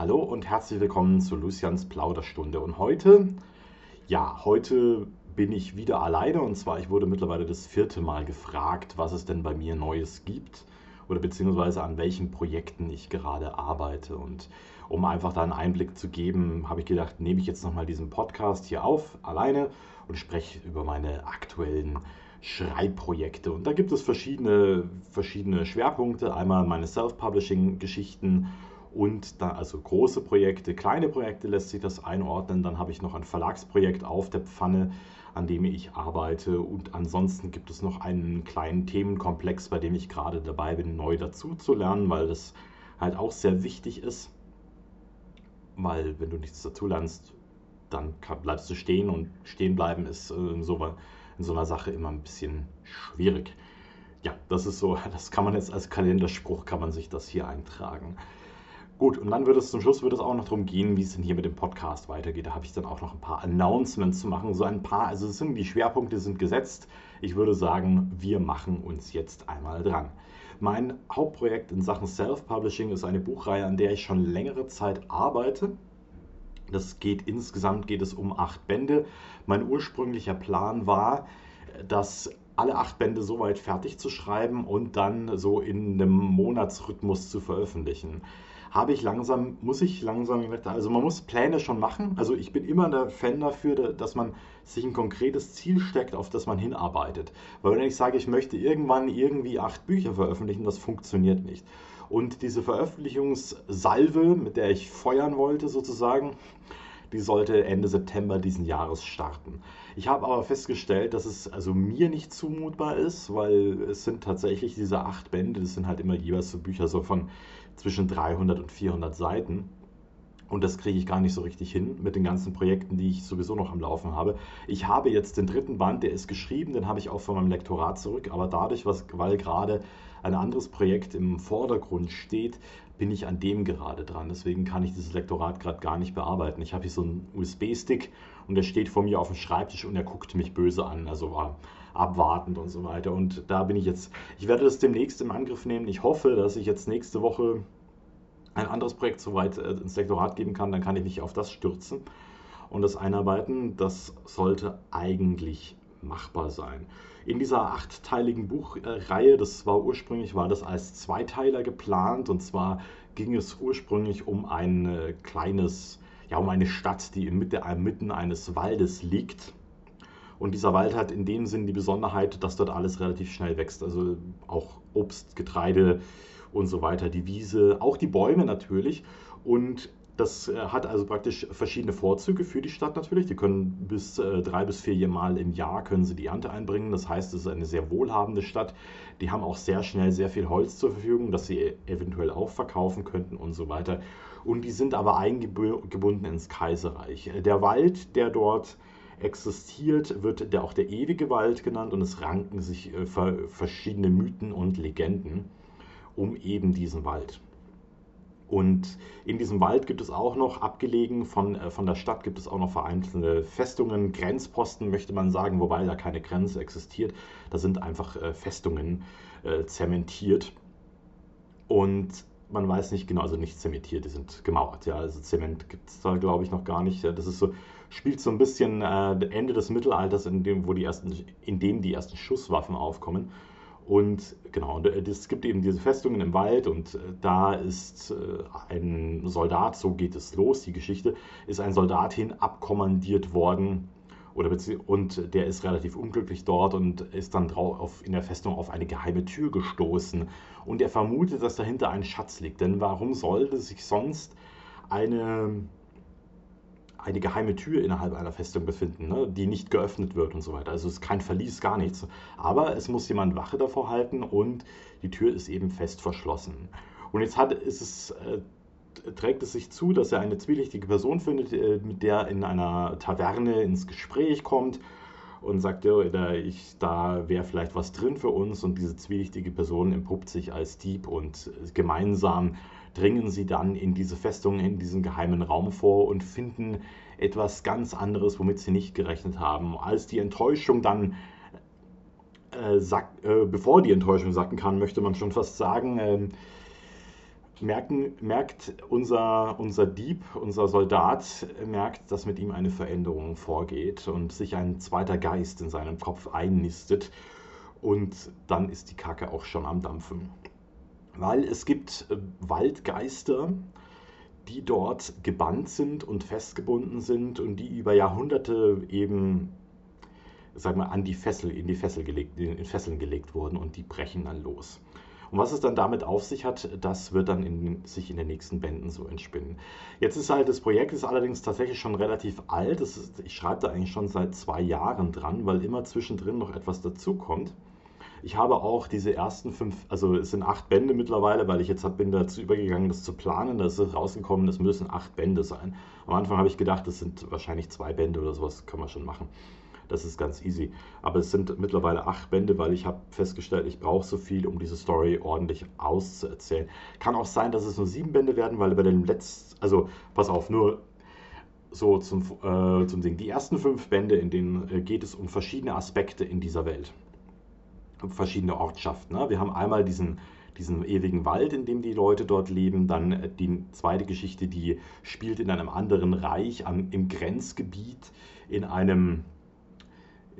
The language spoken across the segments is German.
Hallo und herzlich willkommen zu Lucians Plauderstunde. Und heute, ja, heute bin ich wieder alleine und zwar, ich wurde mittlerweile das vierte Mal gefragt, was es denn bei mir Neues gibt oder beziehungsweise an welchen Projekten ich gerade arbeite. Und um einfach da einen Einblick zu geben, habe ich gedacht, nehme ich jetzt nochmal diesen Podcast hier auf, alleine und spreche über meine aktuellen Schreibprojekte. Und da gibt es verschiedene, verschiedene Schwerpunkte. Einmal meine Self-Publishing-Geschichten und da also große Projekte, kleine Projekte lässt sich das einordnen. Dann habe ich noch ein Verlagsprojekt auf der Pfanne, an dem ich arbeite. Und ansonsten gibt es noch einen kleinen Themenkomplex, bei dem ich gerade dabei bin, neu dazu zu lernen, weil das halt auch sehr wichtig ist. Weil wenn du nichts dazu lernst, dann bleibst du stehen und stehen bleiben ist in so, in so einer Sache immer ein bisschen schwierig. Ja, das ist so, das kann man jetzt als Kalenderspruch, kann man sich das hier eintragen. Gut, und dann wird es zum Schluss wird es auch noch darum gehen, wie es denn hier mit dem Podcast weitergeht. Da habe ich dann auch noch ein paar Announcements zu machen. So ein paar, also sind, die Schwerpunkte sind gesetzt. Ich würde sagen, wir machen uns jetzt einmal dran. Mein Hauptprojekt in Sachen Self-Publishing ist eine Buchreihe, an der ich schon längere Zeit arbeite. Das geht insgesamt geht es um acht Bände. Mein ursprünglicher Plan war, dass alle acht Bände soweit fertig zu schreiben und dann so in einem Monatsrhythmus zu veröffentlichen habe ich langsam, muss ich langsam, also man muss Pläne schon machen. Also ich bin immer der Fan dafür, dass man sich ein konkretes Ziel steckt, auf das man hinarbeitet. Weil wenn ich sage, ich möchte irgendwann irgendwie acht Bücher veröffentlichen, das funktioniert nicht. Und diese Veröffentlichungssalve, mit der ich feuern wollte sozusagen, die sollte Ende September diesen Jahres starten. Ich habe aber festgestellt, dass es also mir nicht zumutbar ist, weil es sind tatsächlich diese acht Bände, das sind halt immer jeweils so Bücher so von zwischen 300 und 400 Seiten. Und das kriege ich gar nicht so richtig hin mit den ganzen Projekten, die ich sowieso noch am Laufen habe. Ich habe jetzt den dritten Band, der ist geschrieben, den habe ich auch von meinem Lektorat zurück. Aber dadurch, was, weil gerade ein anderes Projekt im Vordergrund steht, bin ich an dem gerade dran. Deswegen kann ich dieses Lektorat gerade gar nicht bearbeiten. Ich habe hier so einen USB-Stick und der steht vor mir auf dem Schreibtisch und er guckt mich böse an. Also war abwartend und so weiter. Und da bin ich jetzt, ich werde das demnächst im Angriff nehmen. Ich hoffe, dass ich jetzt nächste Woche ein anderes Projekt soweit äh, ins Lektorat geben kann, dann kann ich mich auf das stürzen und das einarbeiten. Das sollte eigentlich machbar sein. In dieser achtteiligen Buchreihe, das war ursprünglich, war das als Zweiteiler geplant und zwar ging es ursprünglich um ein äh, kleines, ja, um eine Stadt, die inmitten eines Waldes liegt. Und dieser Wald hat in dem Sinn die Besonderheit, dass dort alles relativ schnell wächst. Also auch Obst, Getreide und so weiter, die Wiese, auch die Bäume natürlich. Und das äh, hat also praktisch verschiedene Vorzüge für die Stadt natürlich. Die können bis äh, drei bis vier Mal im Jahr können sie die Ernte einbringen. Das heißt, es ist eine sehr wohlhabende Stadt. Die haben auch sehr schnell sehr viel Holz zur Verfügung, das sie eventuell auch verkaufen könnten und so weiter. Und die sind aber eingebunden ins Kaiserreich. Der Wald, der dort existiert, wird der auch der ewige Wald genannt und es ranken sich äh, verschiedene Mythen und Legenden um eben diesen Wald. Und in diesem Wald gibt es auch noch, abgelegen von, äh, von der Stadt, gibt es auch noch vereinzelte Festungen, Grenzposten möchte man sagen, wobei da keine Grenze existiert. Da sind einfach äh, Festungen zementiert. Und man weiß nicht genau, also nicht zementiert, die sind gemauert. Ja, also Zement gibt es da, glaube ich, noch gar nicht. Das ist so, spielt so ein bisschen äh, Ende des Mittelalters, in dem, wo die ersten, in dem die ersten Schusswaffen aufkommen. Und genau, es gibt eben diese Festungen im Wald und äh, da ist äh, ein Soldat, so geht es los, die Geschichte, ist ein Soldat hin abkommandiert worden oder und der ist relativ unglücklich dort und ist dann drauf in der Festung auf eine geheime Tür gestoßen und er vermutet, dass dahinter ein Schatz liegt. Denn warum sollte sich sonst eine eine geheime Tür innerhalb einer Festung befinden, ne, die nicht geöffnet wird und so weiter. Also es ist kein Verlies, gar nichts. Aber es muss jemand Wache davor halten und die Tür ist eben fest verschlossen. Und jetzt hat, ist es, äh, trägt es sich zu, dass er eine zwielichtige Person findet, äh, mit der in einer Taverne ins Gespräch kommt und sagt, ja, da, da wäre vielleicht was drin für uns und diese zwielichtige Person empuppt sich als Dieb und gemeinsam dringen sie dann in diese Festung, in diesen geheimen Raum vor und finden etwas ganz anderes, womit sie nicht gerechnet haben. Als die Enttäuschung dann äh, sack, äh, bevor die Enttäuschung sacken kann, möchte man schon fast sagen, äh, merken, merkt unser, unser Dieb, unser Soldat, merkt, dass mit ihm eine Veränderung vorgeht und sich ein zweiter Geist in seinem Kopf einnistet. Und dann ist die Kacke auch schon am Dampfen. Weil es gibt äh, Waldgeister, die dort gebannt sind und festgebunden sind und die über Jahrhunderte eben, sag mal, an die Fessel, in die Fessel gelegt, in Fesseln gelegt wurden und die brechen dann los. Und was es dann damit auf sich hat, das wird dann in, sich in den nächsten Bänden so entspinnen. Jetzt ist halt, das Projekt ist allerdings tatsächlich schon relativ alt. Ist, ich schreibe da eigentlich schon seit zwei Jahren dran, weil immer zwischendrin noch etwas dazukommt. Ich habe auch diese ersten fünf, also es sind acht Bände mittlerweile, weil ich jetzt bin dazu übergegangen, das zu planen. Da ist rausgekommen, es müssen acht Bände sein. Am Anfang habe ich gedacht, es sind wahrscheinlich zwei Bände oder sowas, können wir schon machen. Das ist ganz easy. Aber es sind mittlerweile acht Bände, weil ich habe festgestellt, ich brauche so viel, um diese Story ordentlich auszuerzählen. Kann auch sein, dass es nur sieben Bände werden, weil bei dem letzten, also pass auf, nur so zum, äh, zum Ding. Die ersten fünf Bände, in denen äh, geht es um verschiedene Aspekte in dieser Welt. Um verschiedene Ortschaften. Ne? Wir haben einmal diesen, diesen ewigen Wald, in dem die Leute dort leben. Dann äh, die zweite Geschichte, die spielt in einem anderen Reich, am, im Grenzgebiet, in einem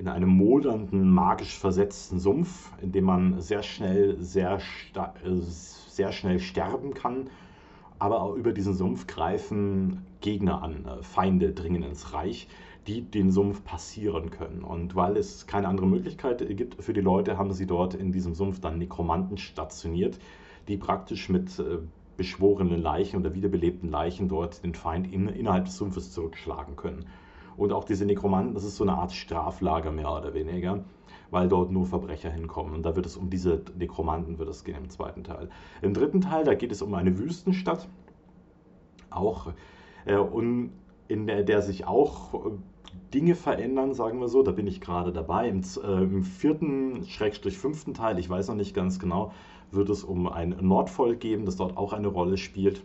in einem modernden, magisch versetzten Sumpf, in dem man sehr schnell, sehr, äh, sehr schnell sterben kann. Aber auch über diesen Sumpf greifen Gegner an, äh, Feinde dringen ins Reich, die den Sumpf passieren können. Und weil es keine andere Möglichkeit gibt für die Leute, haben sie dort in diesem Sumpf dann Nekromanten stationiert, die praktisch mit äh, beschworenen Leichen oder wiederbelebten Leichen dort den Feind in, innerhalb des Sumpfes zurückschlagen können. Und auch diese Nekromanten, das ist so eine Art Straflager mehr oder weniger, weil dort nur Verbrecher hinkommen. Und da wird es um diese Nekromanten wird es gehen im zweiten Teil. Im dritten Teil, da geht es um eine Wüstenstadt, auch äh, und in der, der sich auch äh, Dinge verändern, sagen wir so. Da bin ich gerade dabei. Im, äh, im vierten, Schrägstrich fünften Teil, ich weiß noch nicht ganz genau, wird es um ein Nordvolk geben, das dort auch eine Rolle spielt.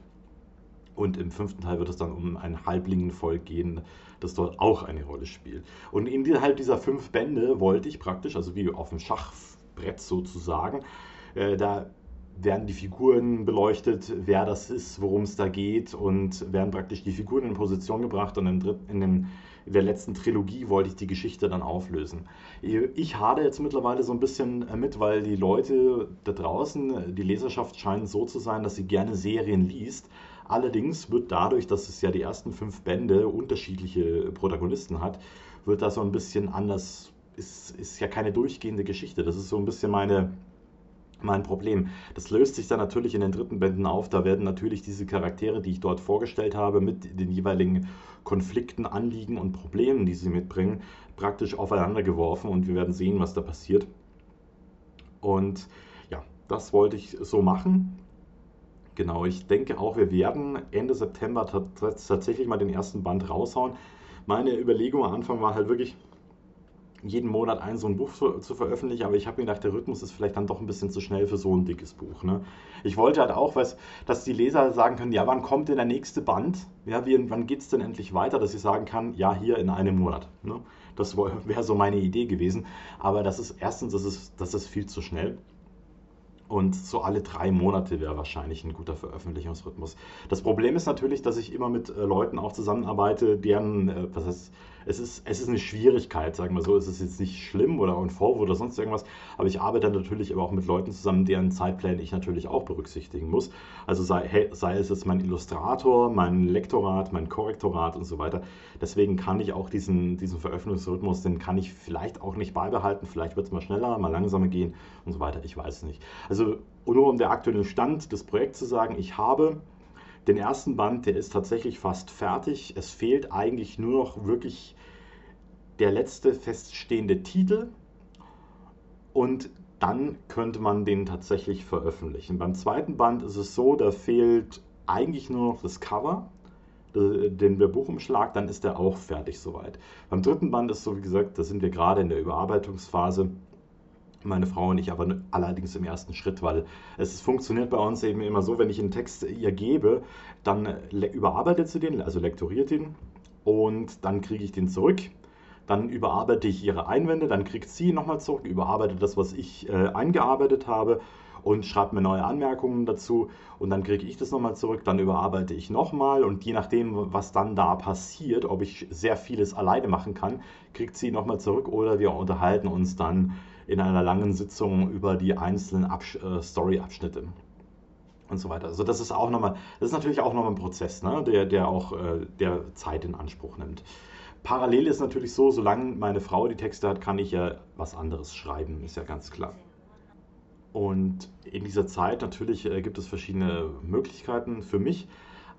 Und im fünften Teil wird es dann um ein Halblingenvolk gehen, das dort auch eine Rolle spielt. Und innerhalb dieser fünf Bände wollte ich praktisch, also wie auf dem Schachbrett sozusagen, äh, da werden die Figuren beleuchtet, wer das ist, worum es da geht und werden praktisch die Figuren in Position gebracht und in, in, den, in, der letzten Trilogie wollte ich die Geschichte dann auflösen. Ich hade jetzt mittlerweile so ein bisschen mit, weil die Leute da draußen, die Leserschaft scheint so zu sein, dass sie gerne Serien liest, Allerdings wird dadurch, dass es ja die ersten fünf Bände unterschiedliche Protagonisten hat, wird das so ein bisschen anders. Ist, ist ja keine durchgehende Geschichte. Das ist so ein bisschen meine, mein Problem. Das löst sich dann natürlich in den dritten Bänden auf. Da werden natürlich diese Charaktere, die ich dort vorgestellt habe, mit den jeweiligen Konflikten, Anliegen und Problemen, die sie mitbringen, praktisch aufeinander geworfen und wir werden sehen, was da passiert. Und ja, das wollte ich so machen. Genau, ich denke auch, wir werden Ende September tatsächlich mal den ersten Band raushauen. Meine Überlegung am Anfang war halt wirklich, jeden Monat ein so ein Buch zu, zu veröffentlichen, aber ich habe mir gedacht, der Rhythmus ist vielleicht dann doch ein bisschen zu schnell für so ein dickes Buch. Ne? Ich wollte halt auch, was, dass die Leser sagen können, ja, wann kommt denn der nächste Band? Ja, wie, wann geht es denn endlich weiter, dass ich sagen kann, ja, hier in einem Monat. Ne? Das wäre so meine Idee gewesen. Aber das ist erstens, das ist, das ist viel zu schnell. Und so alle drei Monate wäre wahrscheinlich ein guter Veröffentlichungsrhythmus. Das Problem ist natürlich, dass ich immer mit äh, Leuten auch zusammenarbeite, deren, äh, was heißt, es ist, es ist eine Schwierigkeit, sagen wir so. Es ist jetzt nicht schlimm oder ein Vorwurf oder sonst irgendwas, aber ich arbeite natürlich aber auch mit Leuten zusammen, deren Zeitpläne ich natürlich auch berücksichtigen muss. Also sei, sei es jetzt mein Illustrator, mein Lektorat, mein Korrektorat und so weiter. Deswegen kann ich auch diesen, diesen Veröffentlichungsrhythmus, den kann ich vielleicht auch nicht beibehalten. Vielleicht wird es mal schneller, mal langsamer gehen und so weiter. Ich weiß es nicht. Also nur um den aktuellen Stand des Projekts zu sagen, ich habe den ersten Band, der ist tatsächlich fast fertig. Es fehlt eigentlich nur noch wirklich der letzte feststehende Titel und dann könnte man den tatsächlich veröffentlichen. Beim zweiten Band ist es so, da fehlt eigentlich nur noch das Cover, den Buchumschlag, dann ist der auch fertig soweit. Beim dritten Band ist so, wie gesagt, da sind wir gerade in der Überarbeitungsphase meine Frau und ich aber allerdings im ersten Schritt, weil es funktioniert bei uns eben immer so, wenn ich einen Text ihr gebe, dann überarbeitet sie den, also lektoriert ihn und dann kriege ich den zurück. Dann überarbeite ich ihre Einwände, dann kriegt sie nochmal zurück, überarbeitet das, was ich äh, eingearbeitet habe und schreibt mir neue Anmerkungen dazu und dann kriege ich das nochmal zurück, dann überarbeite ich nochmal und je nachdem, was dann da passiert, ob ich sehr vieles alleine machen kann, kriegt sie nochmal zurück oder wir unterhalten uns dann in einer langen Sitzung über die einzelnen Absch äh, Story-Abschnitte und so weiter. Also das ist auch nochmal, das ist natürlich auch nochmal ein Prozess, ne? der, der auch äh, der Zeit in Anspruch nimmt. Parallel ist natürlich so, solange meine Frau die Texte hat, kann ich ja was anderes schreiben, ist ja ganz klar. Und in dieser Zeit natürlich äh, gibt es verschiedene Möglichkeiten für mich.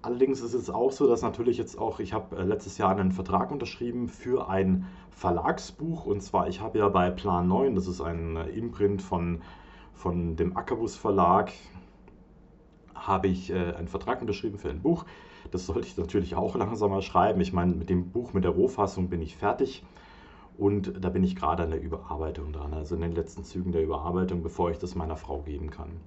Allerdings ist es auch so, dass natürlich jetzt auch, ich habe äh, letztes Jahr einen Vertrag unterschrieben für ein Verlagsbuch. Und zwar, ich habe ja bei Plan 9, das ist ein äh, Imprint von, von dem Ackerbus Verlag, habe ich einen Vertrag unterschrieben für ein Buch. Das sollte ich natürlich auch langsamer schreiben. Ich meine, mit dem Buch, mit der Rohfassung bin ich fertig. Und da bin ich gerade an der Überarbeitung dran, also in den letzten Zügen der Überarbeitung, bevor ich das meiner Frau geben kann.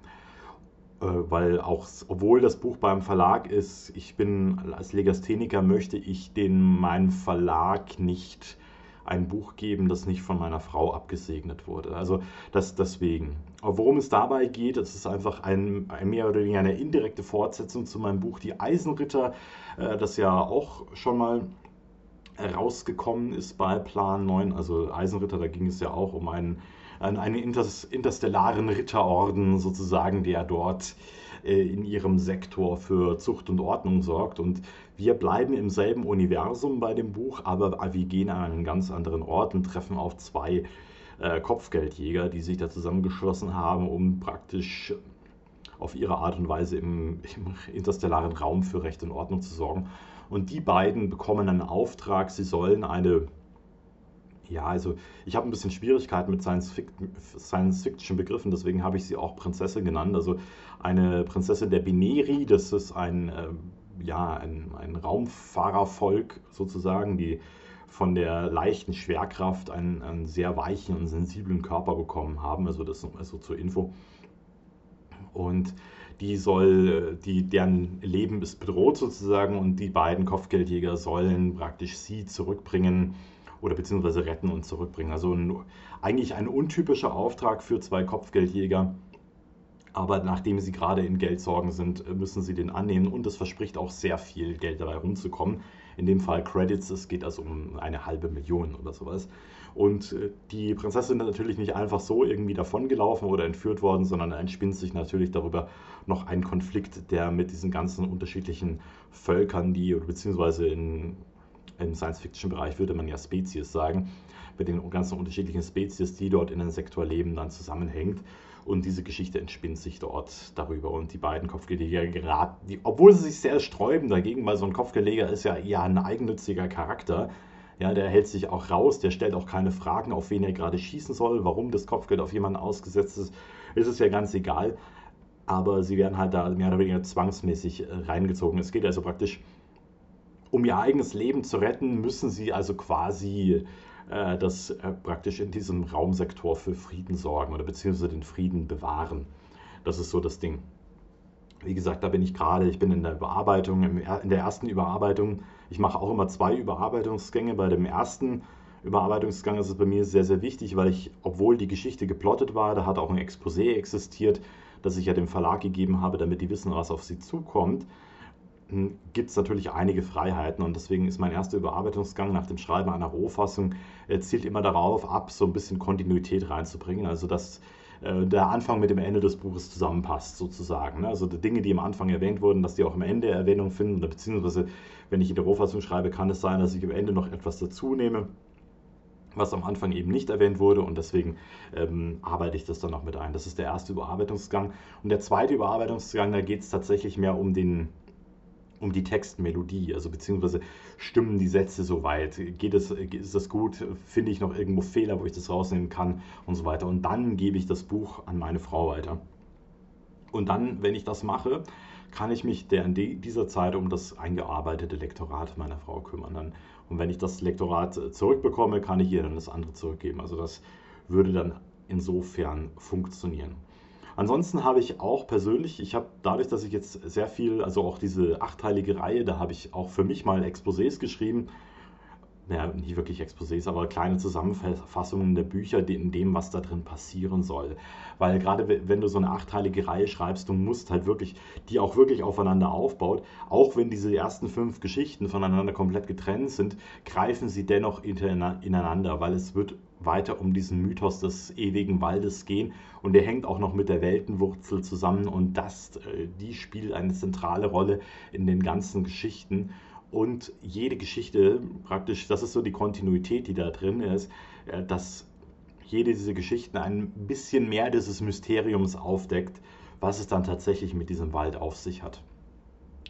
Äh, weil auch, obwohl das Buch beim Verlag ist, ich bin als Legastheniker, möchte ich den meinem Verlag nicht ein Buch geben, das nicht von meiner Frau abgesegnet wurde. Also das deswegen. Worum es dabei geht, es ist einfach ein, ein, mehr oder weniger eine indirekte Fortsetzung zu meinem Buch Die Eisenritter, äh, das ja auch schon mal rausgekommen ist bei Plan 9, also Eisenritter, da ging es ja auch um einen, einen interstellaren Ritterorden sozusagen, der dort äh, in ihrem Sektor für Zucht und Ordnung sorgt. Und wir bleiben im selben Universum bei dem Buch, aber wir gehen an einen ganz anderen Ort und treffen auf zwei äh, Kopfgeldjäger, die sich da zusammengeschlossen haben, um praktisch auf ihre Art und Weise im, im interstellaren Raum für Recht und Ordnung zu sorgen. Und die beiden bekommen einen Auftrag, sie sollen eine, ja, also ich habe ein bisschen Schwierigkeiten mit Science-Fiction-Begriffen, deswegen habe ich sie auch Prinzessin genannt. Also eine Prinzessin der Bineri, das ist ein, äh, ja, ein, ein Raumfahrervolk sozusagen, die von der leichten Schwerkraft einen, einen, sehr weichen und sensiblen Körper bekommen haben. Also das also zur Info. Und die soll, die, deren Leben ist bedroht sozusagen und die beiden Kopfgeldjäger sollen praktisch sie zurückbringen oder beziehungsweise retten und zurückbringen. Also ein, eigentlich ein untypischer Auftrag für zwei Kopfgeldjäger. Aber nachdem sie gerade in Geldsorgen sind, müssen sie den annehmen und es verspricht auch sehr viel Geld dabei rumzukommen. In dem Fall Credits, es geht also um eine halbe Million oder sowas. Und äh, die Prinzessin ist natürlich nicht einfach so irgendwie davongelaufen oder entführt worden, sondern entspinnt sich natürlich darüber noch ein Konflikt, der mit diesen ganzen unterschiedlichen Völkern, die, beziehungsweise in, im Science-Fiction-Bereich würde man ja Spezies sagen, mit den ganzen unterschiedlichen Spezies, die dort in den Sektor leben, dann zusammenhängt. Und diese Geschichte entspinnt sich dort darüber. Und die beiden Kopfgeleger geraten, die, obwohl sie sich sehr sträuben dagegen, weil so ein Kopfgeleger ist ja eher ein eigennütziger Charakter. Ja, der hält sich auch raus, der stellt auch keine Fragen, auf wen er gerade schießen soll, warum das Kopfgeld auf jemanden ausgesetzt ist, ist es ja ganz egal. Aber sie werden halt da mehr oder weniger zwangsmäßig äh, reingezogen. Es geht also praktisch, um ihr eigenes Leben zu retten, müssen sie also quasi äh, das äh, praktisch in diesem Raumsektor für Frieden sorgen oder beziehungsweise den Frieden bewahren. Das ist so das Ding. Wie gesagt, da bin ich gerade, ich bin in der Überarbeitung, in der ersten Überarbeitung. Ich mache auch immer zwei Überarbeitungsgänge. Bei dem ersten Überarbeitungsgang ist es bei mir sehr, sehr wichtig, weil ich, obwohl die Geschichte geplottet war, da hat auch ein Exposé existiert, das ich ja dem Verlag gegeben habe, damit die wissen, was auf sie zukommt gibt es natürlich einige Freiheiten und deswegen ist mein erster Überarbeitungsgang nach dem Schreiben einer Rohfassung äh, zielt immer darauf ab, so ein bisschen Kontinuität reinzubringen, also dass äh, der Anfang mit dem Ende des Buches zusammenpasst sozusagen. Ne? Also die Dinge, die am Anfang erwähnt wurden, dass die auch am Ende Erwähnung finden, beziehungsweise wenn ich in der Rohfassung schreibe, kann es sein, dass ich am Ende noch etwas dazu nehme was am Anfang eben nicht erwähnt wurde und deswegen ähm, arbeite ich das dann noch mit ein. Das ist der erste Überarbeitungsgang. Und der zweite Überarbeitungsgang, da geht es tatsächlich mehr um den, um die Textmelodie, also beziehungsweise stimmen die Sätze soweit, geht es, ist das gut, finde ich noch irgendwo Fehler, wo ich das rausnehmen kann und so weiter. Und dann gebe ich das Buch an meine Frau weiter. Und dann, wenn ich das mache, kann ich mich der in dieser Zeit um das eingearbeitete Lektorat meiner Frau kümmern. Dann, und wenn ich das Lektorat zurückbekomme, kann ich ihr dann das andere zurückgeben. Also das würde dann insofern funktionieren. Ansonsten habe ich auch persönlich, ich habe dadurch, dass ich jetzt sehr viel, also auch diese achteilige Reihe, da habe ich auch für mich mal Exposés geschrieben. Ja, nicht wirklich Exposés, aber kleine Zusammenfassungen der Bücher in dem, was da drin passieren soll. Weil gerade wenn du so eine achteilige Reihe schreibst, du musst halt wirklich, die auch wirklich aufeinander aufbaut, auch wenn diese ersten fünf Geschichten voneinander komplett getrennt sind, greifen sie dennoch ineinander, weil es wird weiter um diesen Mythos des ewigen Waldes gehen und der hängt auch noch mit der Weltenwurzel zusammen und das, äh, die spielt eine zentrale Rolle in den ganzen Geschichten und jede Geschichte praktisch, das ist so die Kontinuität, die da drin ist, äh, dass jede dieser Geschichten ein bisschen mehr dieses Mysteriums aufdeckt, was es dann tatsächlich mit diesem Wald auf sich hat.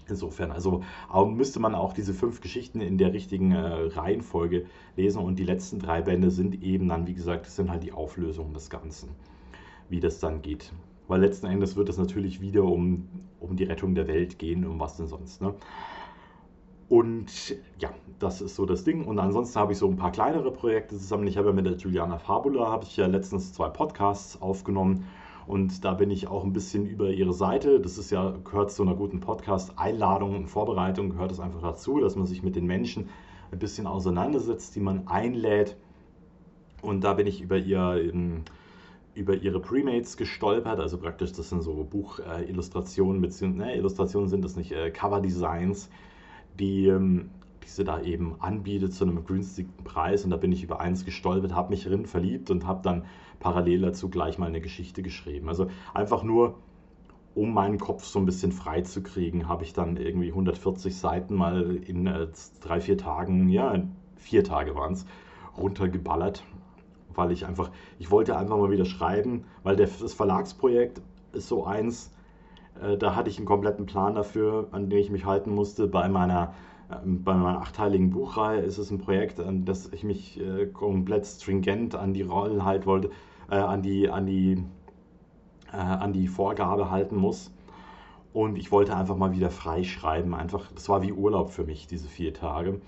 Insofern, also müsste man auch diese fünf Geschichten in der richtigen äh, Reihenfolge lesen und die letzten drei Bände sind eben dann, wie gesagt, das sind halt die Auflösungen des Ganzen, wie das dann geht. Weil letzten Endes wird es natürlich wieder um, um die Rettung der Welt gehen, um was denn sonst. Ne? Und ja, das ist so das Ding. Und ansonsten habe ich so ein paar kleinere Projekte zusammen. Ich habe ja mit der Juliana Fabula, habe ich ja letztens zwei Podcasts aufgenommen. Und da bin ich auch ein bisschen über ihre Seite. Das ist ja, gehört zu einer guten Podcast-Einladung und Vorbereitung, gehört es einfach dazu, dass man sich mit den Menschen ein bisschen auseinandersetzt, die man einlädt. Und da bin ich über ihr über ihre Premates gestolpert, also praktisch, das sind so Buchillustrationen, äh, beziehungsweise, ne, Illustrationen sind das nicht, äh, Cover-Designs, die, ähm, die sie da eben anbietet zu einem günstigen Preis. Und da bin ich über eins gestolpert, habe mich drin verliebt und habe dann parallel dazu gleich mal eine Geschichte geschrieben. Also einfach nur, um meinen Kopf so ein bisschen frei zu kriegen, habe ich dann irgendwie 140 Seiten mal in äh, drei, vier Tagen, ja, vier Tage waren es, runtergeballert, weil ich einfach, ich wollte einfach mal wieder schreiben, weil der, das Verlagsprojekt ist so eins, da hatte ich einen kompletten Plan dafür, an den ich mich halten musste. Bei meiner, ähm, bei meiner achteiligen Buchreihe ist es ein Projekt, an das ich mich äh, komplett stringent an die Rollen halten wollte, äh, an die, an die, an die Vorgabe halten muss. Und ich wollte einfach mal wieder frei schreiben. Einfach, das war wie Urlaub für mich, diese vier Tage.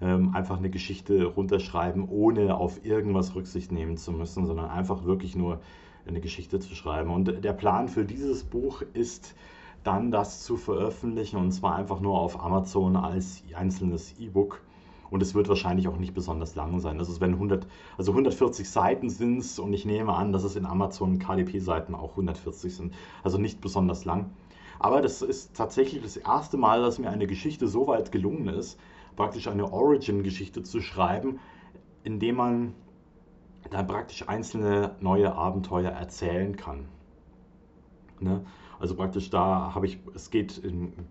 Ähm, einfach eine Geschichte runterschreiben, ohne auf irgendwas Rücksicht nehmen zu müssen, sondern einfach wirklich nur eine Geschichte zu schreiben. Und der Plan für dieses Buch ist dann das zu veröffentlichen und zwar einfach nur auf Amazon als einzelnes E-Book. Und es wird wahrscheinlich auch nicht besonders lang sein. Ist, wenn 100, also 140 Seiten sind es und ich nehme an, dass es in Amazon KDP-Seiten auch 140 sind. Also nicht besonders lang. Aber das ist tatsächlich das erste Mal, dass mir eine Geschichte so weit gelungen ist, praktisch eine Origin-Geschichte zu schreiben, indem man dann praktisch einzelne neue Abenteuer erzählen kann. Ne? Also praktisch da habe ich, es geht,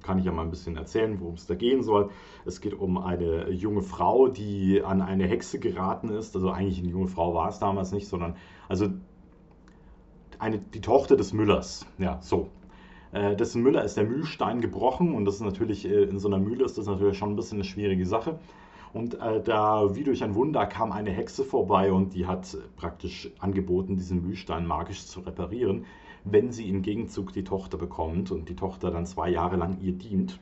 kann ich ja mal ein bisschen erzählen, worum es da gehen soll. Es geht um eine junge Frau, die an eine Hexe geraten ist. Also eigentlich eine junge Frau war es damals nicht, sondern also eine, die Tochter des Müllers. Ja, so. Äh, dessen Müller ist der Mühlstein gebrochen und das ist natürlich, äh, in so einer Mühle ist das natürlich schon ein bisschen eine schwierige Sache. Und äh, da, wie durch ein Wunder, kam eine Hexe vorbei und die hat praktisch angeboten, diesen Mühlstein magisch zu reparieren, wenn sie im Gegenzug die Tochter bekommt und die Tochter dann zwei Jahre lang ihr dient.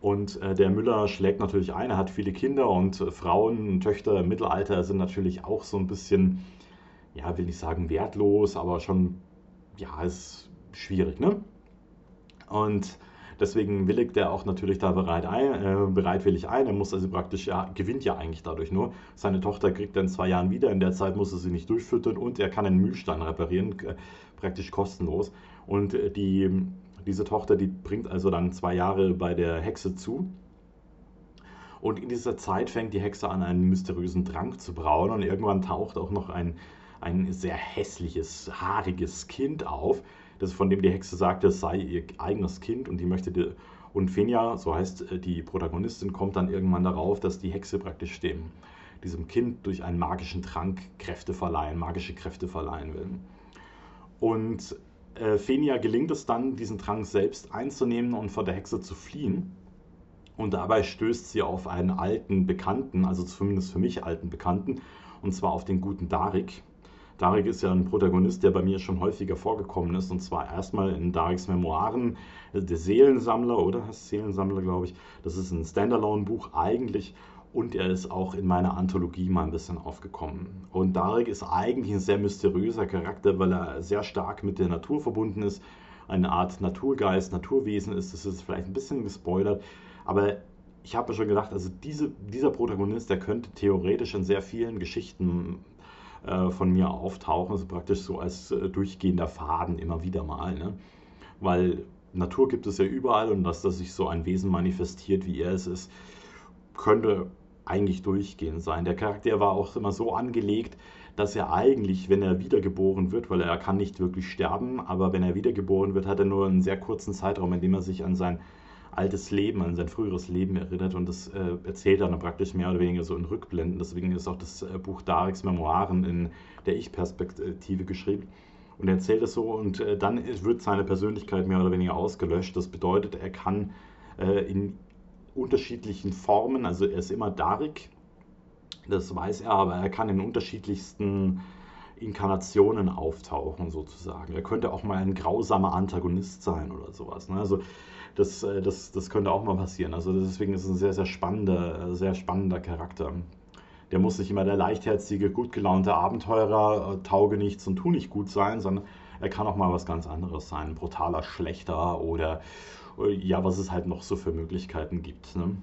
Und äh, der Müller schlägt natürlich ein, er hat viele Kinder und äh, Frauen, Töchter im Mittelalter sind natürlich auch so ein bisschen, ja, will nicht sagen wertlos, aber schon, ja, ist schwierig, ne? Und Deswegen willigt er auch natürlich da bereit ein, äh, bereitwillig ein. Er muss also praktisch, ja, gewinnt ja eigentlich dadurch nur. Seine Tochter kriegt er in zwei Jahren wieder. In der Zeit muss er sie nicht durchfüttern und er kann einen Mühlstein reparieren, praktisch kostenlos. Und äh, die, diese Tochter, die bringt also dann zwei Jahre bei der Hexe zu. Und in dieser Zeit fängt die Hexe an, einen mysteriösen Trank zu brauen. Und irgendwann taucht auch noch ein, ein sehr hässliches, haariges Kind auf, das von dem die Hexe sagte, es sei ihr eigenes Kind und die möchte die, und Fenja, so heißt äh, die Protagonistin, kommt dann irgendwann darauf, dass die Hexe praktisch dem, diesem Kind durch einen magischen Trank Kräfte verleihen, magische Kräfte verleihen will. Und äh, Fenia gelingt es dann, diesen Trank selbst einzunehmen und vor der Hexe zu fliehen. Und dabei stößt sie auf einen alten Bekannten, also zumindest für mich alten Bekannten, und zwar auf den guten Darik. Darik ist ja ein Protagonist, der bei mir schon häufiger vorgekommen ist. Und zwar erstmal in Dariks Memoiren, äh, der Seelensammler, oder? Heißt Seelensammler, glaube ich. Das ist ein Standalone-Buch eigentlich. Und er ist auch in meiner Anthologie mal ein bisschen aufgekommen. Und Darik ist eigentlich ein sehr mysteriöser Charakter, weil er sehr stark mit der Natur verbunden ist. Eine Art Naturgeist, Naturwesen ist. Das ist vielleicht ein bisschen gespoilert. Aber ich habe schon gedacht, also diese, dieser Protagonist, der könnte theoretisch in sehr vielen Geschichten äh, von mir auftauchen, also praktisch so als äh, durchgehender Faden immer wieder mal. Ne? Weil Natur gibt es ja überall und dass, dass sich so ein Wesen manifestiert, wie er es ist, könnte eigentlich durchgehend sein. Der Charakter war auch immer so angelegt, dass er eigentlich, wenn er wiedergeboren wird, weil er kann nicht wirklich sterben, aber wenn er wiedergeboren wird, hat er nur einen sehr kurzen Zeitraum, in dem er sich an sein altes Leben, an sein früheres Leben erinnert und das äh, erzählt er dann praktisch mehr oder weniger so in Rückblenden. Deswegen ist auch das äh, Buch Dareks Memoiren in der Ich-Perspektive geschrieben. Und er erzählt es so und äh, dann wird seine Persönlichkeit mehr oder weniger ausgelöscht. Das bedeutet, er kann äh, in unterschiedlichen Formen, also er ist immer Darik, das weiß er, aber er kann in unterschiedlichsten Inkarnationen auftauchen sozusagen. Er könnte auch mal ein grausamer Antagonist sein oder sowas. Ne? Also das, äh, das, das könnte auch mal passieren. Also deswegen ist es ein sehr, sehr spannender, sehr spannender Charakter. Der muss nicht immer der leichtherzige, gut gelaunte Abenteurer, äh, tauge nichts und tu nicht gut sein, sondern er kann auch mal was ganz anderes sein. Ein brutaler Schlechter oder äh, ja, was es halt noch so für Möglichkeiten gibt. Ne?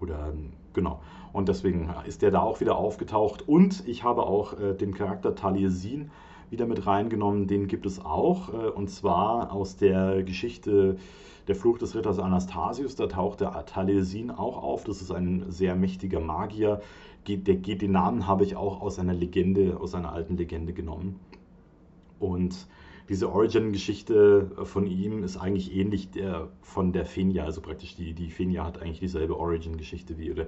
Oder genau. Und deswegen ist der da auch wieder aufgetaucht. Und ich habe auch äh, den Charakter Taliesin wieder mit reingenommen. Den gibt es auch. Äh, und zwar aus der Geschichte Der Fluch des Ritters Anastasius. Da taucht der Taliesin auch auf. Das ist ein sehr mächtiger Magier. Der, den Namen habe ich auch aus einer Legende, aus einer alten Legende genommen. Und diese Origin-Geschichte von ihm ist eigentlich ähnlich der von der Fenia. Also praktisch die, die Fenia hat eigentlich dieselbe Origin-Geschichte wie oder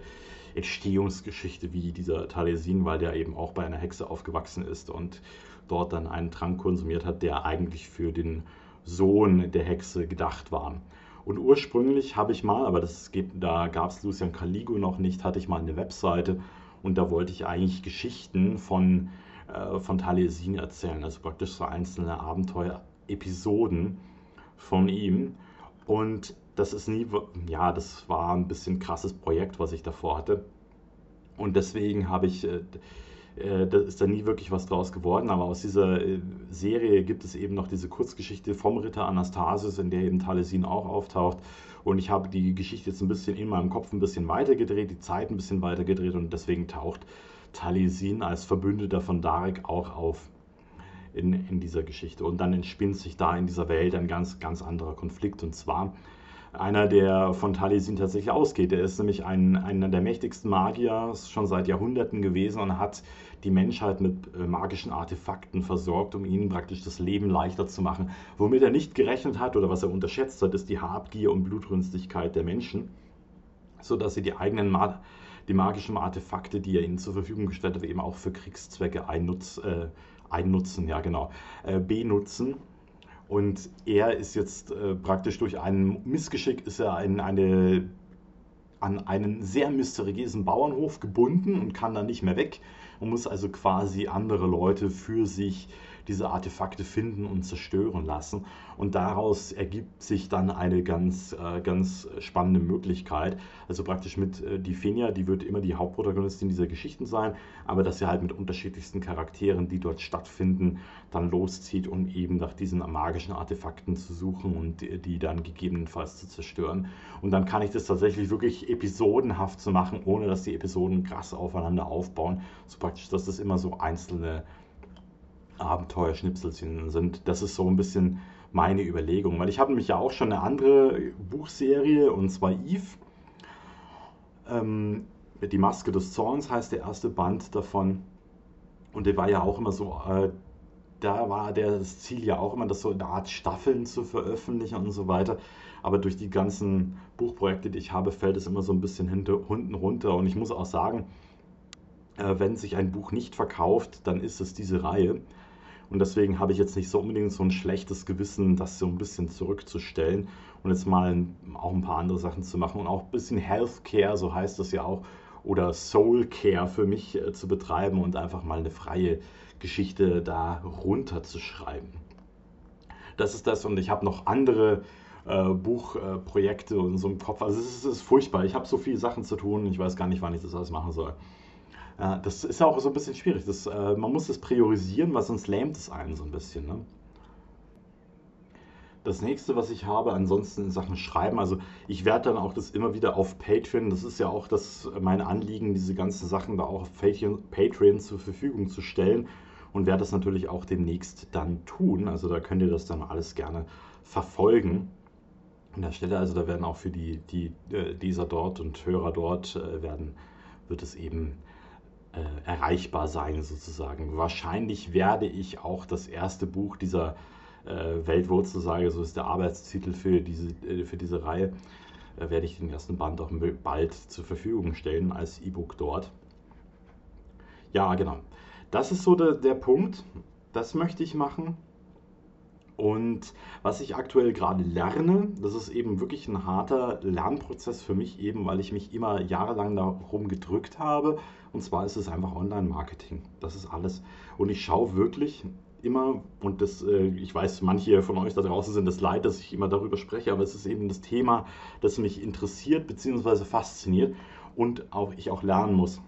Entstehungsgeschichte wie dieser Taliesin, weil der eben auch bei einer Hexe aufgewachsen ist und dort dann einen Trank konsumiert hat, der eigentlich für den Sohn der Hexe gedacht war. Und ursprünglich habe ich mal, aber das geht, da gab es Lucian Caligo noch nicht, hatte ich mal eine Webseite und da wollte ich eigentlich Geschichten von äh, von Taliesin erzählen, also praktisch so einzelne Abenteuer-Episoden von ihm. Und das ist nie, ja, das war ein bisschen krasses Projekt, was ich davor hatte. Und deswegen habe ich, äh, äh, da ist da nie wirklich was draus geworden, aber aus dieser äh, Serie gibt es eben noch diese Kurzgeschichte vom Ritter Anastasius, in der eben Taliesin auch auftaucht. Und ich habe die Geschichte jetzt ein bisschen in meinem Kopf ein bisschen weitergedreht, die Zeit ein bisschen weitergedreht und deswegen taucht Taliesin als Verbündeter von Darek auch auf in, in dieser Geschichte. Und dann entspinnt sich da in dieser Welt ein ganz, ganz anderer Konflikt. Und zwar einer, der von Taliesin tatsächlich ausgeht. Er ist nämlich ein, einer der mächtigsten Magier schon seit Jahrhunderten gewesen und hat die Menschheit mit äh, magischen Artefakten versorgt, um ihnen praktisch das Leben leichter zu machen. Womit er nicht gerechnet hat oder was er unterschätzt hat, ist die Habgier und Blutrünstigkeit der Menschen, sodass sie die eigenen Mag die magischen Artefakte, die er ihnen zur Verfügung gestellt hat, eben auch für Kriegszwecke einnutz, äh, einnutzen, ja genau, äh, benutzen. Und er ist jetzt äh, praktisch durch ein Missgeschick ist er in eine, an einen sehr mysteriösen Bauernhof gebunden und kann da nicht mehr weg und muss also quasi andere Leute für sich diese Artefakte finden und zerstören lassen. Und daraus ergibt sich dann eine ganz, äh, ganz spannende Möglichkeit. Also praktisch mit äh, die Fenia, die wird immer die Hauptprotagonistin dieser Geschichten sein, aber dass sie halt mit unterschiedlichsten Charakteren, die dort stattfinden, dann loszieht, um eben nach diesen magischen Artefakten zu suchen und die, die dann gegebenenfalls zu zerstören. Und dann kann ich das tatsächlich wirklich episodenhaft zu machen, ohne dass die Episoden krass aufeinander aufbauen. So praktisch, dass das immer so einzelne Abenteuerschnipselchen sind. Das ist so ein bisschen meine Überlegung, weil ich habe nämlich ja auch schon eine andere Buchserie und zwar Eve. Ähm, die Maske des Zorns heißt der erste Band davon. Und der war ja auch immer so, äh, da war der, das Ziel ja auch immer, das so in der Art Staffeln zu veröffentlichen und so weiter. Aber durch die ganzen Buchprojekte, die ich habe, fällt es immer so ein bisschen hinten runter. Und ich muss auch sagen, äh, wenn sich ein Buch nicht verkauft, dann ist es diese Reihe. Und deswegen habe ich jetzt nicht so unbedingt so ein schlechtes Gewissen, das so ein bisschen zurückzustellen und jetzt mal auch ein paar andere Sachen zu machen und auch ein bisschen Healthcare, so heißt das ja auch, oder Soul Care für mich äh, zu betreiben und einfach mal eine freie Geschichte da runterzuschreiben. Das ist das und ich habe noch andere äh, Buchprojekte äh, und so im Kopf. Also es ist, es ist furchtbar. Ich habe so viele Sachen zu tun. Ich weiß gar nicht, wann ich das alles machen soll. Das ist ja auch so ein bisschen schwierig. Das, äh, man muss das priorisieren, weil sonst lähmt es einen so ein bisschen. Ne? das nächste, was ich habe, ansonsten in Sachen Schreiben, also ich werde dann auch das immer wieder auf Patreon, das ist ja auch das, mein Anliegen, diese ganzen Sachen da auch auf Patreon, Patreon zur Verfügung zu stellen und werde das natürlich auch demnächst dann tun. Also da könnt ihr das dann alles gerne verfolgen. An der Stelle, also da werden auch für die, die äh, Leser dort und Hörer dort äh, werden, wird es eben äh, erreichbar sein sozusagen. Wahrscheinlich werde ich auch das erste Buch dieser äh, Weltwurzelsage, so ist der Arbeitstitel für diese, äh, für diese Reihe, äh, werde ich den ersten Band auch bald zur Verfügung stellen als E-Book dort. Ja, genau. Das ist so der, der Punkt. Das möchte ich machen. Und was ich aktuell gerade lerne, das ist eben wirklich ein harter Lernprozess für mich, eben weil ich mich immer jahrelang darum gedrückt habe. Und zwar ist es einfach Online-Marketing. Das ist alles. Und ich schaue wirklich immer, und das, äh, ich weiß, manche von euch da draußen sind es leid, dass ich immer darüber spreche, aber es ist eben das Thema, das mich interessiert bzw. fasziniert und auch ich auch lernen muss.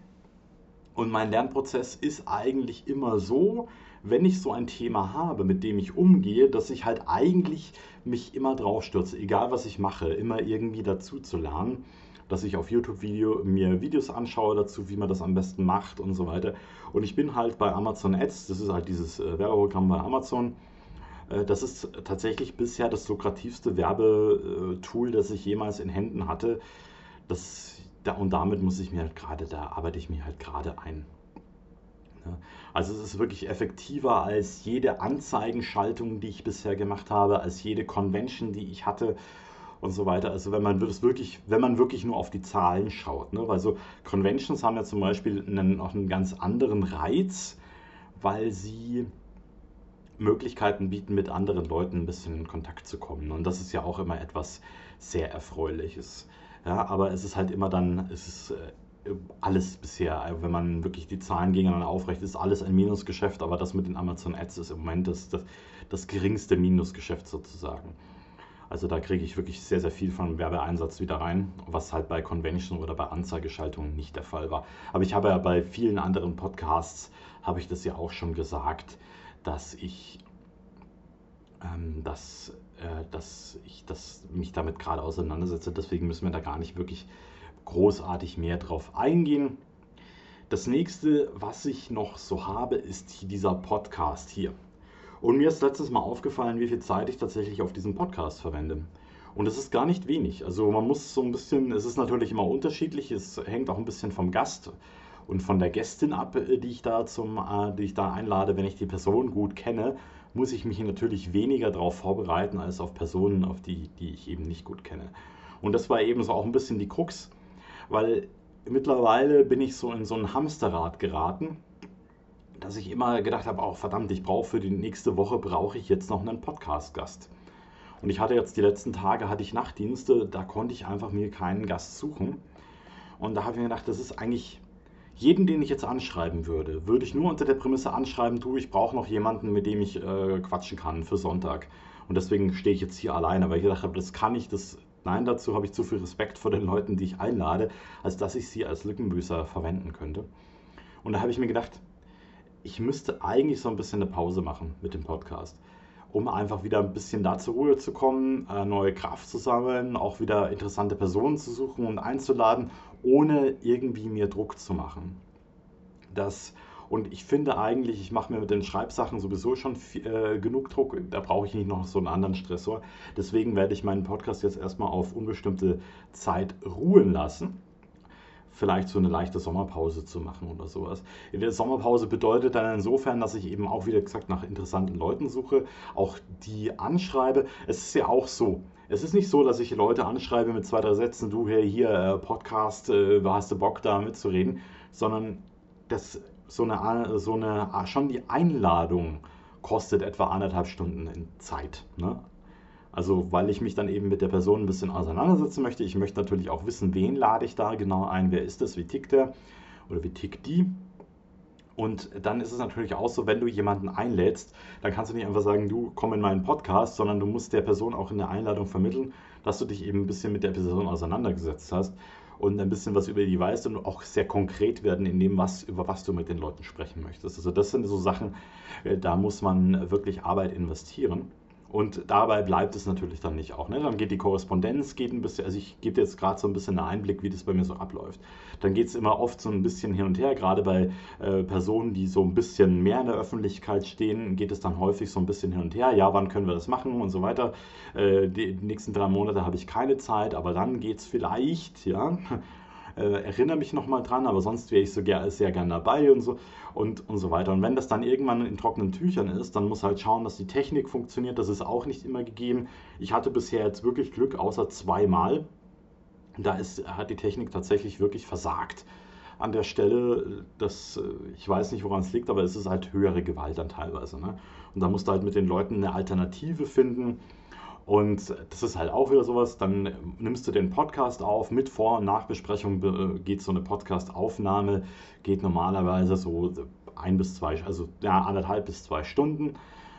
Und mein Lernprozess ist eigentlich immer so, wenn ich so ein Thema habe, mit dem ich umgehe, dass ich halt eigentlich mich immer drauf stürze, egal was ich mache, immer irgendwie dazu zu lernen dass ich auf YouTube Video, mir Videos anschaue dazu, wie man das am besten macht und so weiter. Und ich bin halt bei Amazon Ads, das ist halt dieses äh, Werbeprogramm bei Amazon. Äh, das ist tatsächlich bisher das lukrativste Werbetool, das ich jemals in Händen hatte. Das, da, und damit muss ich mir halt gerade, da arbeite ich mir halt gerade ein. Also es ist wirklich effektiver als jede Anzeigenschaltung, die ich bisher gemacht habe, als jede Convention, die ich hatte und so weiter. Also wenn man wirklich, wenn man wirklich nur auf die Zahlen schaut, ne? weil Conventions haben ja zum Beispiel einen, auch einen ganz anderen Reiz, weil sie Möglichkeiten bieten, mit anderen Leuten ein bisschen in Kontakt zu kommen. Und das ist ja auch immer etwas sehr Erfreuliches. Ja, aber es ist halt immer dann, es ist äh, alles bisher, wenn man wirklich die Zahlen gegeneinander aufrecht, ist alles ein Minusgeschäft, aber das mit den Amazon Ads ist im Moment das, das, das geringste Minusgeschäft sozusagen. Also da kriege ich wirklich sehr, sehr viel von Werbeeinsatz wieder rein, was halt bei Convention oder bei Anzeigeschaltungen nicht der Fall war. Aber ich habe ja bei vielen anderen Podcasts, habe ich das ja auch schon gesagt, dass ich, ähm, dass, äh, dass ich das, mich damit gerade auseinandersetze. Deswegen müssen wir da gar nicht wirklich großartig mehr drauf eingehen. Das nächste, was ich noch so habe, ist dieser Podcast hier. Und mir ist letztes Mal aufgefallen, wie viel Zeit ich tatsächlich auf diesen Podcast verwende. Und es ist gar nicht wenig. Also man muss so ein bisschen, es ist natürlich immer unterschiedlich, es hängt auch ein bisschen vom Gast und von der Gästin ab, äh, die ich da zum, äh, die ich da einlade. Wenn ich die Person gut kenne, muss ich mich natürlich weniger darauf vorbereiten als auf Personen, auf die, die ich eben nicht gut kenne. Und das war eben so auch ein bisschen die Krux, weil mittlerweile bin ich so in so ein Hamsterrad geraten dass ich immer gedacht habe, auch verdammt, ich brauche für die nächste Woche brauche ich jetzt noch einen Podcast-Gast. Und ich hatte jetzt die letzten Tage hatte ich Nachtdienste, da konnte ich einfach mir keinen Gast suchen. Und da habe ich mir gedacht, das ist eigentlich jeden, den ich jetzt anschreiben würde, würde ich nur unter der Prämisse anschreiben, du, ich brauche noch jemanden, mit dem ich äh, quatschen kann für Sonntag. Und deswegen stehe ich jetzt hier alleine, weil ich gedacht habe, das kann ich, das Nein, dazu habe ich zu viel Respekt vor den Leuten, die ich einlade, als dass ich sie als Lückenbüßer verwenden könnte. Und da habe ich mir gedacht, ich müsste eigentlich so ein bisschen eine Pause machen mit dem Podcast, um einfach wieder ein bisschen da zur Ruhe zu kommen, äh, neue Kraft zu sammeln, auch wieder interessante Personen zu suchen und einzuladen, ohne irgendwie mir Druck zu machen. Das und ich finde eigentlich, ich mache mir mit den Schreibsachen sowieso schon äh, genug Druck. Da brauche ich nicht noch so einen anderen Stressor. Deswegen werde ich meinen Podcast jetzt erstmal auf unbestimmte Zeit ruhen lassen vielleicht so eine leichte Sommerpause zu machen oder sowas. In der Sommerpause bedeutet dann insofern, dass ich eben auch wieder gesagt nach interessanten Leuten suche, auch die anschreibe. Es ist ja auch so. Es ist nicht so, dass ich Leute anschreibe mit zwei, drei Sätzen, du hier, hier äh, Podcast, äh, hast du Bock da mitzureden, sondern das so eine, so eine, schon die Einladung kostet etwa anderthalb Stunden in Zeit. Ne? Also weil ich mich dann eben mit der Person ein bisschen auseinandersetzen möchte. Ich möchte natürlich auch wissen, wen lade ich da genau ein, wer ist das, wie tickt der oder wie tickt die. Und dann ist es natürlich auch so, wenn du jemanden einlädst, dann kannst du nicht einfach sagen, du komm in meinen Podcast, sondern du musst der Person auch in der Einladung vermitteln, dass du dich eben ein bisschen mit der Person auseinandergesetzt hast und ein bisschen was über die weißt und auch sehr konkret werden in dem, was, über was du mit den Leuten sprechen möchtest. Also das sind so Sachen, äh, da muss man wirklich Arbeit investieren. Und dabei bleibt es natürlich dann nicht auch. Ne? Dann geht die Korrespondenz, geht ein bisschen, also ich gebe jetzt gerade so ein bisschen einen Einblick, wie das bei mir so abläuft. Dann geht es immer oft so ein bisschen hin und her, gerade bei äh, Personen, die so ein bisschen mehr in der Öffentlichkeit stehen, geht es dann häufig so ein bisschen hin und her. Ja, wann können wir das machen und so weiter. Äh, die nächsten drei Monate habe ich keine Zeit, aber dann geht es vielleicht, ja, äh, erinnere mich nochmal dran, aber sonst wäre ich so ger sehr gern dabei und so und, und so weiter. Und wenn das dann irgendwann in trockenen Tüchern ist, dann muss halt schauen, dass die Technik funktioniert. Das ist auch nicht immer gegeben. Ich hatte bisher jetzt wirklich Glück, außer zweimal. Da ist, hat die Technik tatsächlich wirklich versagt an der Stelle, das, ich weiß nicht, woran es liegt, aber es ist halt höhere Gewalt dann teilweise. Ne? Und da musst du halt mit den Leuten eine Alternative finden. Und das ist halt auch wieder sowas, dann nimmst du den Podcast auf, mit Vor- und Nachbesprechung geht so eine Podcast-Aufnahme, geht normalerweise so ein bis zwei, also ja, anderthalb bis zwei Stunden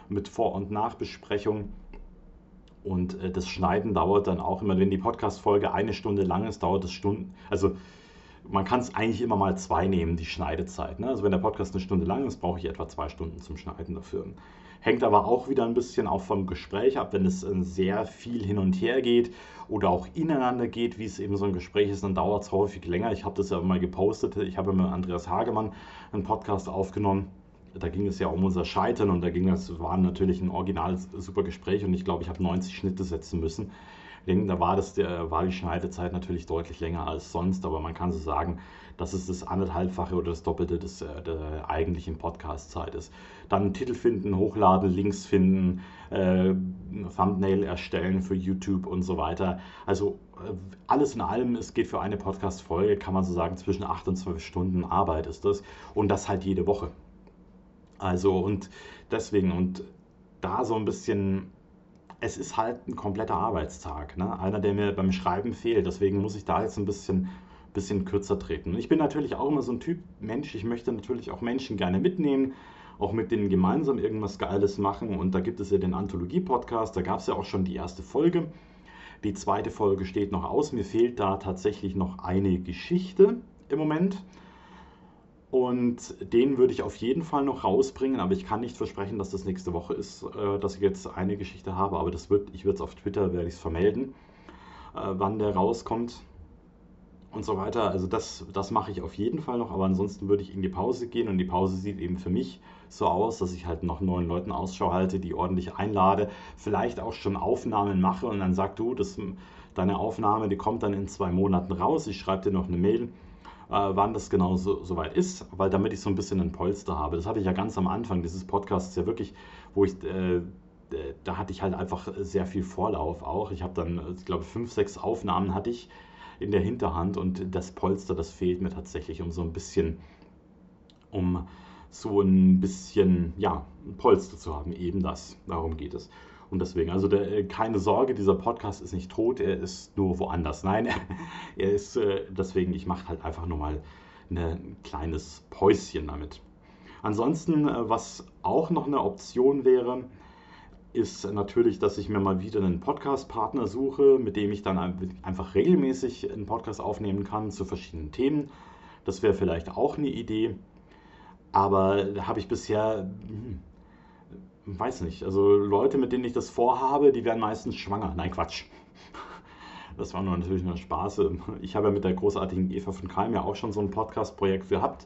mit Vor- und Nachbesprechung. Und äh, das Schneiden dauert dann auch immer, wenn die Podcast-Folge eine Stunde lang ist, dauert es Stunden. Also man kann es eigentlich immer mal zwei nehmen, die Schneidezeit. Ne? Also wenn der Podcast eine Stunde lang ist, brauche ich etwa zwei Stunden zum Schneiden dafür. Hängt aber auch wieder ein bisschen auch vom Gespräch ab, wenn es äh, sehr viel hin und her geht oder auch ineinander geht, wie es eben so ein Gespräch ist, dann dauert es häufig länger. Ich habe das ja mal gepostet. Ich habe mit Andreas Hagemann einen Podcast aufgenommen. Da ging es ja um unser Scheitern und da ging es, war natürlich ein originales super Gespräch und ich glaube, ich habe 90 Schnitte setzen müssen. Da war, das, war die Schneidezeit natürlich deutlich länger als sonst, aber man kann so sagen, dass es das anderthalbfache oder das Doppelte des, äh, der eigentlichen Podcast-Zeit ist. Dann Titel finden, hochladen, Links finden, äh, Thumbnail erstellen für YouTube und so weiter. Also äh, alles in allem, es geht für eine Podcast-Folge, kann man so sagen, zwischen 8 und 12 Stunden Arbeit ist das. Und das halt jede Woche. Also und deswegen und da so ein bisschen es ist halt ein kompletter Arbeitstag. Ne? Einer, der mir beim Schreiben fehlt. Deswegen muss ich da jetzt ein bisschen bisschen kürzer treten. Ich bin natürlich auch immer so ein Typ Mensch, ich möchte natürlich auch Menschen gerne mitnehmen, auch mit denen gemeinsam irgendwas Geiles machen. Und da gibt es ja den Anthologie-Podcast, da gab es ja auch schon die erste Folge. Die zweite Folge steht noch aus. Mir fehlt da tatsächlich noch eine Geschichte im Moment. Und den würde ich auf jeden Fall noch rausbringen, aber ich kann nicht versprechen, dass das nächste Woche ist, äh, dass ich jetzt eine Geschichte habe. Aber das wird, ich würde es auf Twitter, werde ich es vermelden, äh, wann der rauskommt und so weiter. Also das, das mache ich auf jeden Fall noch, aber ansonsten würde ich in die Pause gehen und die Pause sieht eben für mich so aus, dass ich halt noch neuen Leuten Ausschau halte, die ordentlich einlade, vielleicht auch schon Aufnahmen mache und dann sag du, das, deine Aufnahme, die kommt dann in zwei Monaten raus, ich schreibe dir noch eine Mail, wann das genau so, so, weit ist, weil damit ich so ein bisschen ein Polster habe. Das hatte ich ja ganz am Anfang dieses Podcasts ja wirklich, wo ich... Äh, da hatte ich halt einfach sehr viel Vorlauf auch. Ich habe dann, ich glaube, fünf, sechs Aufnahmen hatte ich in der Hinterhand und das Polster, das fehlt mir tatsächlich, um so ein bisschen, um so ein bisschen, ja, ein Polster zu haben, eben das, darum geht es. Und deswegen, also der, äh, keine Sorge, dieser Podcast ist nicht tot, er ist nur woanders. Nein, er ist äh, deswegen, ich mache halt einfach nur mal ein kleines Päuschen damit. Ansonsten, äh, was auch noch eine Option wäre, ist natürlich, dass ich mir mal wieder einen Podcast-Partner suche, mit dem ich dann einfach regelmäßig einen Podcast aufnehmen kann zu verschiedenen Themen. Das wäre vielleicht auch eine Idee. Aber da habe ich bisher, hm, weiß nicht, also Leute, mit denen ich das vorhabe, die werden meistens schwanger. Nein, Quatsch. Das war nur natürlich nur Spaß. Ich habe ja mit der großartigen Eva von Kalm ja auch schon so ein Podcast-Projekt gehabt.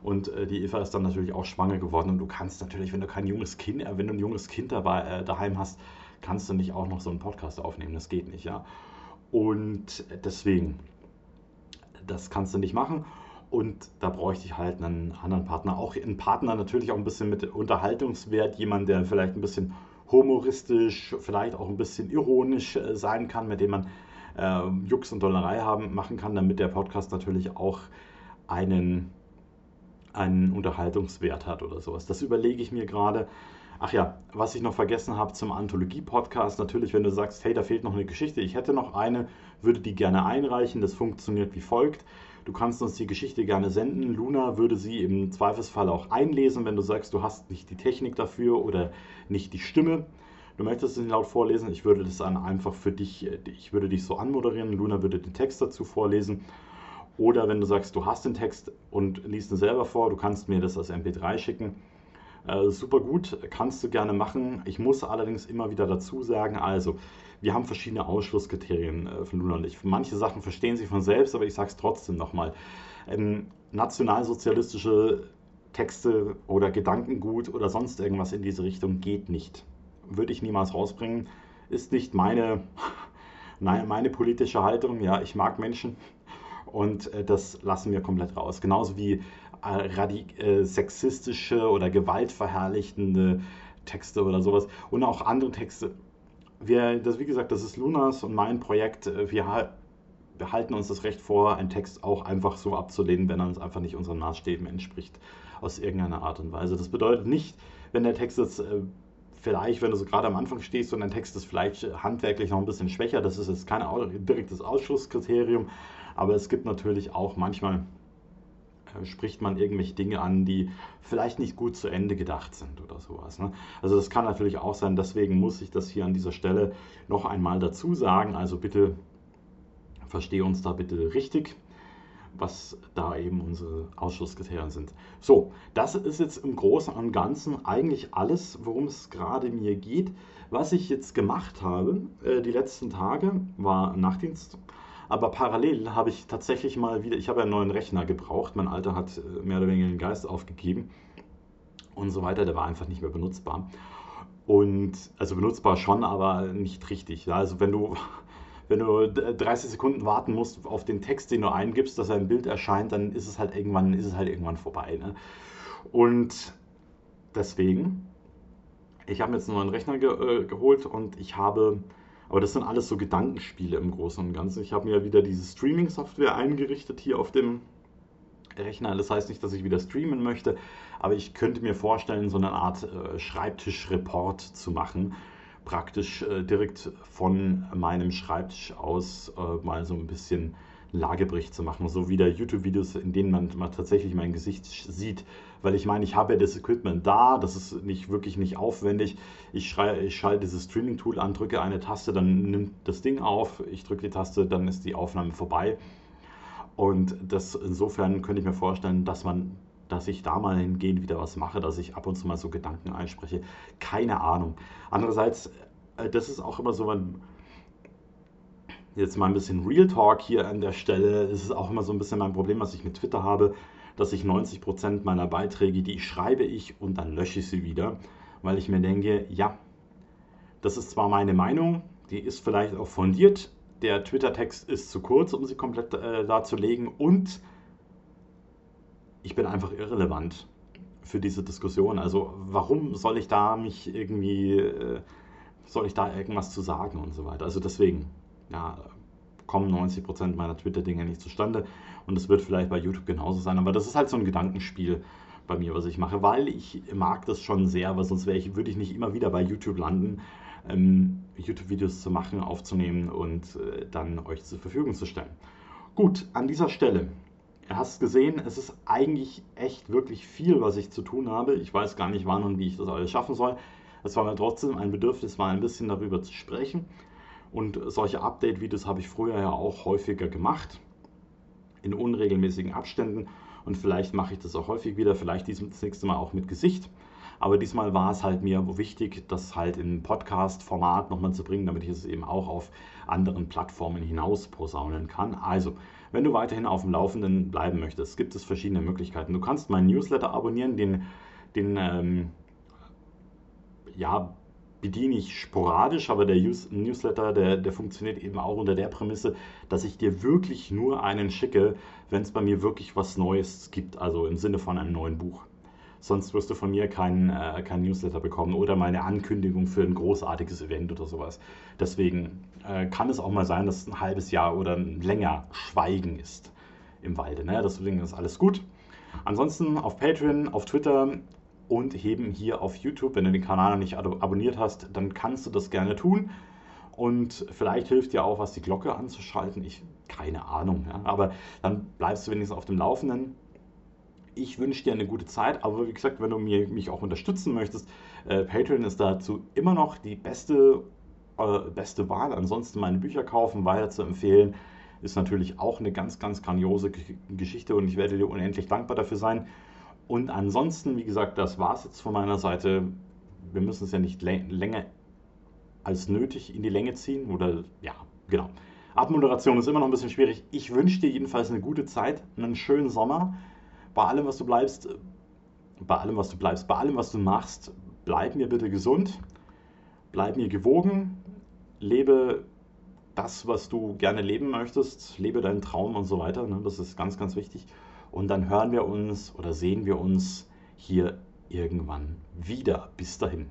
Und äh, die Eva ist dann natürlich auch schwanger geworden. Und du kannst natürlich, wenn du kein junges Kind, äh, wenn du ein junges Kind dabei, äh, daheim hast, kannst du nicht auch noch so einen Podcast aufnehmen. Das geht nicht, ja. Und deswegen, das kannst du nicht machen. Und da bräuchte ich halt einen anderen Partner. Auch einen Partner natürlich auch ein bisschen mit Unterhaltungswert. Jemand, der vielleicht ein bisschen humoristisch, vielleicht auch ein bisschen ironisch äh, sein kann, mit dem man äh, Jux und Dollerei haben, machen kann, damit der Podcast natürlich auch einen einen Unterhaltungswert hat oder sowas. Das überlege ich mir gerade. Ach ja, was ich noch vergessen habe zum Anthologie-Podcast, natürlich, wenn du sagst, hey, da fehlt noch eine Geschichte, ich hätte noch eine, würde die gerne einreichen. Das funktioniert wie folgt. Du kannst uns die Geschichte gerne senden. Luna würde sie im Zweifelsfall auch einlesen, wenn du sagst, du hast nicht die Technik dafür oder nicht die Stimme. Du möchtest es nicht laut vorlesen, ich würde das dann einfach für dich, ich würde dich so anmoderieren. Luna würde den Text dazu vorlesen oder wenn du sagst, du hast den Text und liest ihn selber vor, du kannst mir das als MP3 schicken. Äh, super gut, kannst du gerne machen. Ich muss allerdings immer wieder dazu sagen, also wir haben verschiedene Ausschlusskriterien äh, von Luna und ich. Manche Sachen verstehen sie von selbst, aber ich sage es trotzdem nochmal. Ähm, nationalsozialistische Texte oder Gedankengut oder sonst irgendwas in diese Richtung geht nicht. Würde ich niemals rausbringen. Ist nicht meine, meine politische Haltung. Ja, ich mag Menschen und äh, das lassen wir komplett raus. Genauso wie äh, sexistische oder gewaltverherrlichende Texte oder sowas und auch andere Texte wir, das, wie gesagt, das ist Lunas und mein Projekt. Äh, wir behalten uns das Recht vor, einen Text auch einfach so abzulehnen, wenn er uns einfach nicht unseren Maßstäben entspricht, aus irgendeiner Art und Weise. Das bedeutet nicht, wenn der Text jetzt äh, vielleicht, wenn du so gerade am Anfang stehst und dein Text ist vielleicht handwerklich noch ein bisschen schwächer, das ist jetzt kein direktes Ausschlusskriterium, aber es gibt natürlich auch manchmal spricht man irgendwelche Dinge an, die vielleicht nicht gut zu Ende gedacht sind oder sowas. Ne? Also das kann natürlich auch sein, deswegen muss ich das hier an dieser Stelle noch einmal dazu sagen. Also bitte verstehe uns da bitte richtig, was da eben unsere Ausschusskriterien sind. So, das ist jetzt im Großen und Ganzen eigentlich alles, worum es gerade mir geht. Was ich jetzt gemacht habe, äh, die letzten Tage, war Nachtdienst aber parallel habe ich tatsächlich mal wieder, ich habe einen neuen Rechner gebraucht. Mein alter hat äh, mehr oder weniger den Geist aufgegeben und so weiter. Der war einfach nicht mehr benutzbar. Und also benutzbar schon, aber nicht richtig. Also wenn du, wenn du 30 Sekunden warten musst auf den Text, den du eingibst, dass ein Bild erscheint, dann ist es halt irgendwann, ist es halt irgendwann vorbei. Ne? Und deswegen, ich habe jetzt einen neuen Rechner ge äh, geholt und ich habe aber das sind alles so Gedankenspiele im Großen und Ganzen. Ich habe mir wieder diese Streaming-Software eingerichtet hier auf dem Rechner. Das heißt nicht, dass ich wieder streamen möchte, aber ich könnte mir vorstellen, so eine Art äh, Schreibtisch-Report zu machen. Praktisch äh, direkt von meinem Schreibtisch aus äh, mal so ein bisschen Lagebericht zu machen, so wieder YouTube-Videos, in denen man, man tatsächlich mein Gesicht sieht. Weil ich meine, ich habe ja das Equipment da, das ist nicht wirklich nicht aufwendig. Ich, schrei, ich schalte dieses Streaming-Tool an, drücke eine Taste, dann nimmt das Ding auf, ich drücke die Taste, dann ist die Aufnahme vorbei. Und das insofern könnte ich mir vorstellen, dass man dass ich da mal hingehend wieder was mache, dass ich ab und zu mal so Gedanken einspreche. Keine Ahnung. Andererseits, äh, das ist auch immer so, man, jetzt mal ein bisschen Real Talk hier an der Stelle. Es ist auch immer so ein bisschen mein Problem, was ich mit Twitter habe, dass ich 90% meiner Beiträge, die schreibe ich und dann lösche ich sie wieder, weil ich mir denke, ja, das ist zwar meine Meinung, die ist vielleicht auch fundiert, der Twitter-Text ist zu kurz, um sie komplett äh, darzulegen und ich bin einfach irrelevant für diese Diskussion. Also warum soll ich da mich irgendwie, äh, soll ich da irgendwas zu sagen und so weiter. Also deswegen, ja, kommen 90% meiner Twitter-Dinge nicht zustande. Und das wird vielleicht bei YouTube genauso sein. Aber das ist halt so ein Gedankenspiel bei mir, was ich mache, weil ich mag das schon sehr, weil sonst ich, würde ich nicht immer wieder bei YouTube landen, ähm, YouTube-Videos zu machen, aufzunehmen und äh, dann euch zur Verfügung zu stellen. Gut, an dieser Stelle. Ihr hast gesehen, es ist eigentlich echt wirklich viel, was ich zu tun habe. Ich weiß gar nicht, wann und wie ich das alles schaffen soll. Es war mir trotzdem ein Bedürfnis, mal ein bisschen darüber zu sprechen. Und solche Update-Videos habe ich früher ja auch häufiger gemacht, in unregelmäßigen Abständen. Und vielleicht mache ich das auch häufig wieder, vielleicht das nächste Mal auch mit Gesicht. Aber diesmal war es halt mir wichtig, das halt in Podcast-Format nochmal zu bringen, damit ich es eben auch auf anderen Plattformen hinaus posaunen kann. Also, wenn du weiterhin auf dem Laufenden bleiben möchtest, gibt es verschiedene Möglichkeiten. Du kannst meinen Newsletter abonnieren, den, den ähm, ja, bediene ich sporadisch, aber der Newsletter, der, der funktioniert eben auch unter der Prämisse, dass ich dir wirklich nur einen schicke, wenn es bei mir wirklich was Neues gibt, also im Sinne von einem neuen Buch. Sonst wirst du von mir keinen äh, kein Newsletter bekommen oder meine Ankündigung für ein großartiges Event oder sowas. Deswegen äh, kann es auch mal sein, dass ein halbes Jahr oder länger Schweigen ist im Walde. Ne? Deswegen ist alles gut. Ansonsten auf Patreon, auf Twitter und heben hier auf YouTube. Wenn du den Kanal noch nicht abonniert hast, dann kannst du das gerne tun. Und vielleicht hilft dir auch was, die Glocke anzuschalten. Ich, keine Ahnung. Ja. Aber dann bleibst du wenigstens auf dem Laufenden. Ich wünsche dir eine gute Zeit, aber wie gesagt, wenn du mir, mich auch unterstützen möchtest, äh, Patreon ist dazu immer noch die beste, äh, beste Wahl. Ansonsten meine Bücher kaufen, weiter zu empfehlen, ist natürlich auch eine ganz, ganz grandiose Geschichte und ich werde dir unendlich dankbar dafür sein. Und ansonsten, wie gesagt, das war es jetzt von meiner Seite. Wir müssen es ja nicht länger als nötig in die Länge ziehen. Oder ja, genau. Abmoderation ist immer noch ein bisschen schwierig. Ich wünsche dir jedenfalls eine gute Zeit, einen schönen Sommer. Bei allem, was du bleibst, bei allem, was du bleibst, bei allem, was du machst, bleib mir bitte gesund, bleib mir gewogen, lebe das, was du gerne leben möchtest, lebe deinen Traum und so weiter. Ne? Das ist ganz, ganz wichtig. Und dann hören wir uns oder sehen wir uns hier irgendwann wieder. Bis dahin.